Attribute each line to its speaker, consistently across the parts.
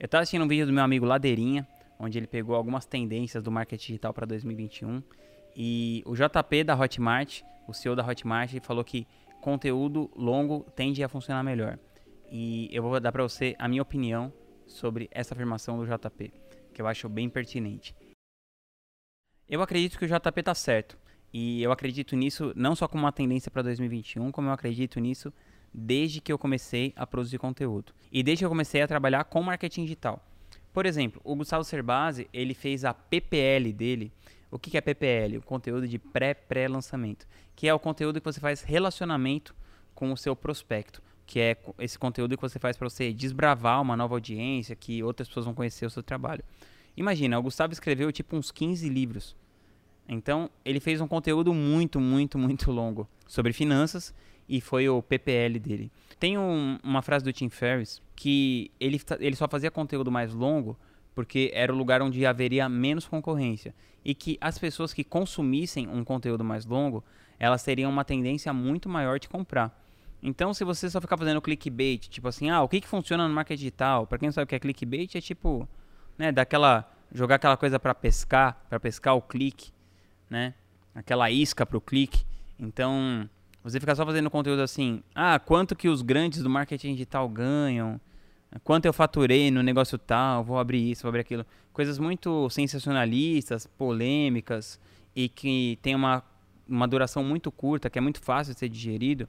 Speaker 1: Eu estava assistindo um vídeo do meu amigo Ladeirinha, onde ele pegou algumas tendências do marketing digital para 2021. E o JP da Hotmart, o CEO da Hotmart, falou que conteúdo longo tende a funcionar melhor. E eu vou dar para você a minha opinião sobre essa afirmação do JP, que eu acho bem pertinente. Eu acredito que o JP está certo. E eu acredito nisso não só como uma tendência para 2021, como eu acredito nisso desde que eu comecei a produzir conteúdo. E desde que eu comecei a trabalhar com marketing digital. Por exemplo, o Gustavo Cerbasi, ele fez a PPL dele. O que é PPL? O conteúdo de pré-pré-lançamento. Que é o conteúdo que você faz relacionamento com o seu prospecto. Que é esse conteúdo que você faz para você desbravar uma nova audiência, que outras pessoas vão conhecer o seu trabalho. Imagina, o Gustavo escreveu tipo uns 15 livros. Então, ele fez um conteúdo muito, muito, muito longo sobre finanças e foi o PPL dele. Tem um, uma frase do Tim Ferriss que ele, ele só fazia conteúdo mais longo porque era o lugar onde haveria menos concorrência e que as pessoas que consumissem um conteúdo mais longo, elas teriam uma tendência muito maior de comprar. Então, se você só ficar fazendo clickbait, tipo assim, ah, o que, que funciona no marketing digital? Para quem não sabe o que é clickbait, é tipo, né, daquela jogar aquela coisa para pescar, para pescar o clique, né? Aquela isca para o clique. Então, você ficar só fazendo conteúdo assim, ah, quanto que os grandes do marketing digital ganham, quanto eu faturei no negócio tal, vou abrir isso, vou abrir aquilo. Coisas muito sensacionalistas, polêmicas e que tem uma, uma duração muito curta, que é muito fácil de ser digerido.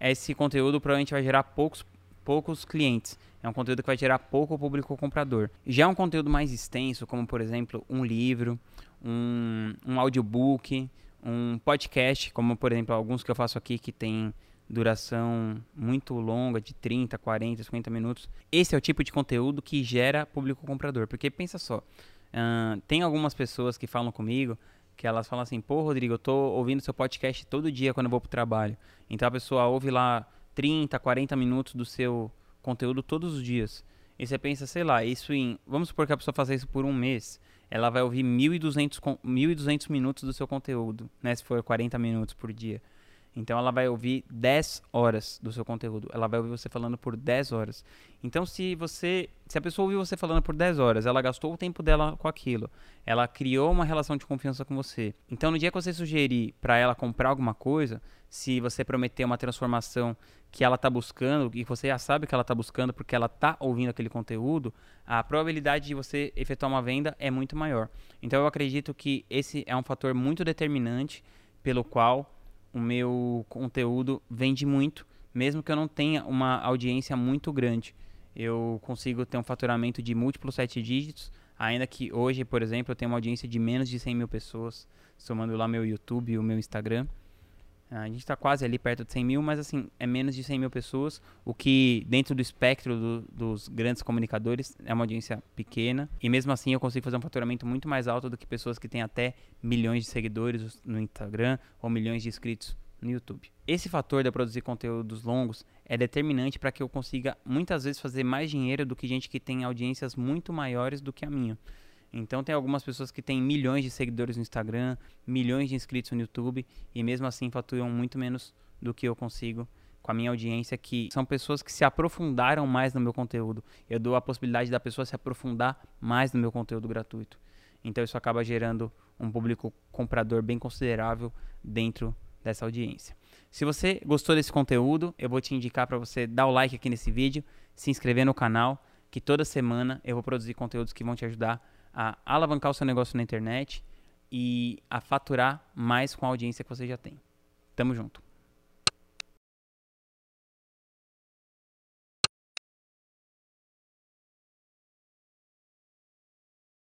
Speaker 1: Esse conteúdo provavelmente vai gerar poucos, poucos clientes. É um conteúdo que vai gerar pouco público comprador. Já é um conteúdo mais extenso, como por exemplo um livro, um, um audiobook, um podcast, como por exemplo alguns que eu faço aqui que tem duração muito longa, de 30, 40, 50 minutos. Esse é o tipo de conteúdo que gera público comprador. Porque pensa só, uh, tem algumas pessoas que falam comigo que elas falam assim, pô Rodrigo, eu tô ouvindo seu podcast todo dia quando eu vou pro trabalho. Então a pessoa ouve lá 30, 40 minutos do seu conteúdo todos os dias. E você pensa, sei lá, isso em. Vamos supor que a pessoa faça isso por um mês ela vai ouvir 1.200, 1.200 minutos do seu conteúdo, né? Se for 40 minutos por dia. Então ela vai ouvir 10 horas do seu conteúdo. Ela vai ouvir você falando por 10 horas. Então se você, se a pessoa ouviu você falando por 10 horas, ela gastou o tempo dela com aquilo. Ela criou uma relação de confiança com você. Então no dia que você sugerir para ela comprar alguma coisa, se você prometer uma transformação que ela está buscando e você já sabe que ela está buscando porque ela está ouvindo aquele conteúdo, a probabilidade de você efetuar uma venda é muito maior. Então eu acredito que esse é um fator muito determinante pelo qual o meu conteúdo vende muito, mesmo que eu não tenha uma audiência muito grande. Eu consigo ter um faturamento de múltiplos sete dígitos, ainda que hoje, por exemplo, eu tenho uma audiência de menos de 100 mil pessoas, somando lá meu YouTube e o meu Instagram. A gente está quase ali perto de 100 mil, mas assim, é menos de 100 mil pessoas, o que dentro do espectro do, dos grandes comunicadores é uma audiência pequena. E mesmo assim eu consigo fazer um faturamento muito mais alto do que pessoas que têm até milhões de seguidores no Instagram ou milhões de inscritos no YouTube. Esse fator de eu produzir conteúdos longos é determinante para que eu consiga muitas vezes fazer mais dinheiro do que gente que tem audiências muito maiores do que a minha. Então tem algumas pessoas que têm milhões de seguidores no Instagram, milhões de inscritos no YouTube e mesmo assim faturam muito menos do que eu consigo com a minha audiência, que são pessoas que se aprofundaram mais no meu conteúdo. Eu dou a possibilidade da pessoa se aprofundar mais no meu conteúdo gratuito. Então isso acaba gerando um público comprador bem considerável dentro dessa audiência. Se você gostou desse conteúdo, eu vou te indicar para você dar o like aqui nesse vídeo, se inscrever no canal, que toda semana eu vou produzir conteúdos que vão te ajudar a alavancar o seu negócio na internet e a faturar mais com a audiência que você já tem. Tamo junto.